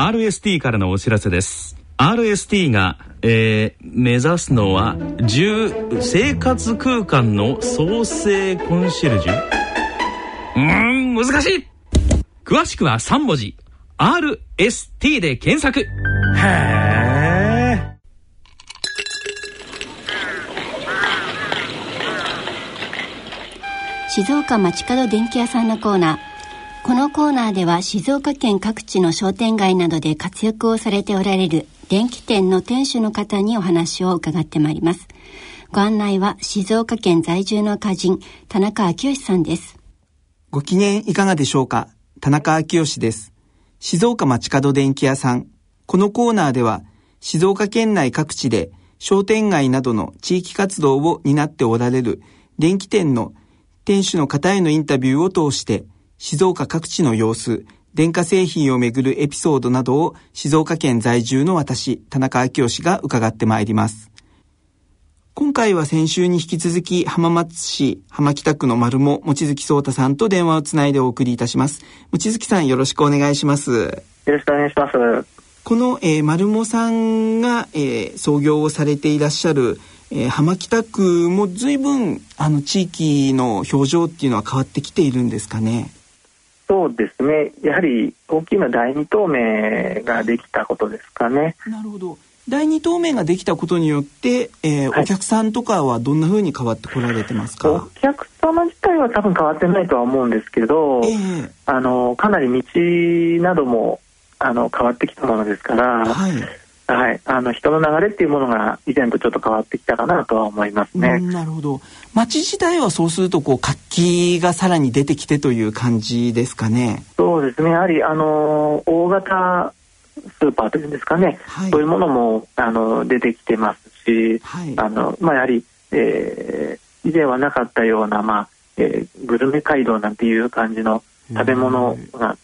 RST からのお知らせです。RST が、えー、目指すのは10生活空間の創生コンシェルジュ？うーん難しい。詳しくは3文字。RST で検索。へえ静岡町角電気屋さんのコーナーこのコーナーでは静岡県各地の商店街などで活躍をされておられる電気店の店主の方にお話を伺ってまいります。ご案内は静岡県在住の歌人、田中昭義さんです。ご機嫌いかがでしょうか？田中昭義です。静岡町角電気屋さん。このコーナーでは、静岡県内各地で商店街などの地域活動を担っておられる電気店の店主の方へのインタビューを通して、静岡各地の様子、電化製品をめぐるエピソードなどを静岡県在住の私、田中昭義が伺ってまいります。今回は先週に引き続き浜松市浜北区の丸も望月聡太さんと電話をつないでお送りいたします。望月さんよろしくお願いします。よろしくお願いします。この、えー、丸もさんが、えー、創業をされていらっしゃるえー、浜北区も随分あの地域の表情っていうのは変わってきているんですかね？そうですね。やはり大きな第二透明ができたことですかね。なるほど。第二透明ができたことによって、えー、はい、お客さんとかはどんなふうに変わってこられてますか？お客様自体は多分変わってないとは思うんですけど、えー、あのかなり道などもあの変わってきたものですから、はい、はい、あの人の流れっていうものが以前とちょっと変わってきたかなとは思いますね。なるほど。街自体はそうするとこう活気がさらに出てきてという感じですかね。そうですね。やはりあの大型スーパーというんですかね、はい、そういうものもあの出てきてますし、はい、あのまあやはり、えー、以前はなかったようなまあ、えー、グルメ街道なんていう感じの食べ物が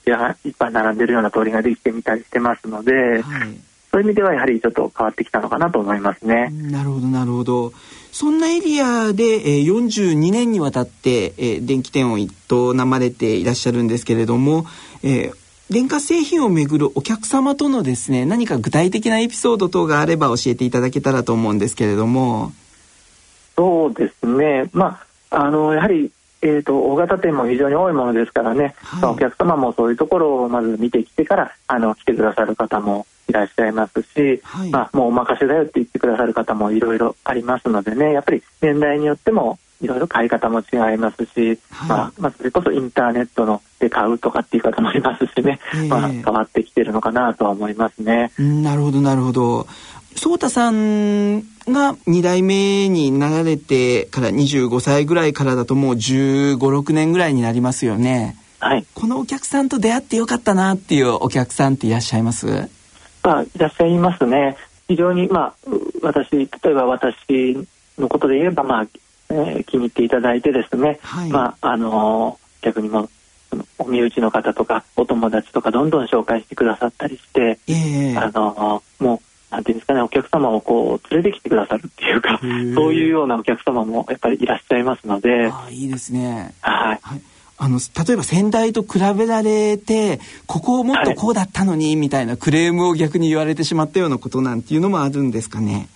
いっぱい並んでるような通りができてみたりしてますので。はいそういう意味ではやはりちょっと変わってきたのかなと思いますね。なるほどなるほど。そんなエリアで、えー、42年にわたって、えー、電気店を一棟なまれていらっしゃるんですけれども、えー、電化製品をめぐるお客様とのですね何か具体的なエピソード等があれば教えていただけたらと思うんですけれどもそうですねまああのやはりえーと、大型店も非常に多いものですからね、はい、お客様もそういうところをまず見てきてからあの来てくださる方もいらっしゃいますし、はい、まあ、もうお任せだよって言ってくださる方もいろいろありますのでねやっぱり年代によってもいろいろ買い方も違いますし、はい、まあ、まあ、それこそインターネットので買うとかっていう方もいますしね、えー、まあ、変わってきてるのかなとは思いますね。なるほどなるほど。颯太さんが2代目になられてから25歳ぐらいからだともう1 5 6年ぐらいになりますよね。はい。このお客さんと出会ってよかったなっていうお客さんっていらっしゃいます？まあ、いらっしゃいますね。非常に、まあ、私、例えば私のことで言えば、まあ、えー、気に入っていただいてですね、はい、まあ、あのー、逆にも、お身内の方とか、お友達とか、どんどん紹介してくださったりして、えー、あのー、もう、なんていうんですかね、お客様をこう、連れてきてくださるっていうか、そういうようなお客様もやっぱりいらっしゃいますので。あいいですね。はい、はいあの例えば先代と比べられてここをもっとこうだったのに、みたいなクレームを逆に言われてしまったようなことなんていうのもあるんですかね？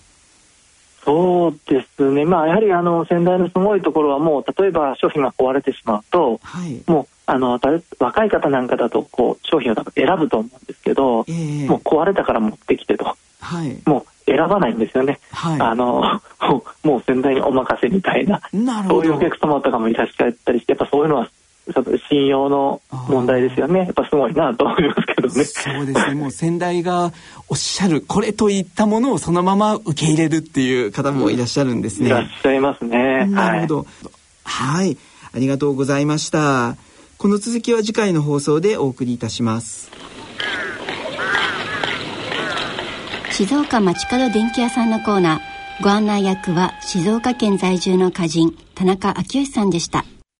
そうですね、まあ、やはりあの先代のすごいところはもう例えば商品が壊れてしまうと、はい、もうあの若い方なんかだとこう商品を選ぶと思うんですけど、えー、もう壊れたから持ってきてと、はい、もう選ばないんですよね、はい、あの もう先代にお任せみたいな。そういうお客様とかもいらっしゃったりしてやっぱそういうのは信用の問題ですよね。やっぱすごいなと思いますけどね。そうですね。もう先代がおっしゃるこれといったものをそのまま受け入れるっていう方もいらっしゃるんですね。いらっしゃいますね。なるほど。はい、ありがとうございました。この続きは次回の放送でお送りいたします。静岡町角電気屋さんのコーナー。ご案内役は静岡県在住の歌人田中昭義さんでした。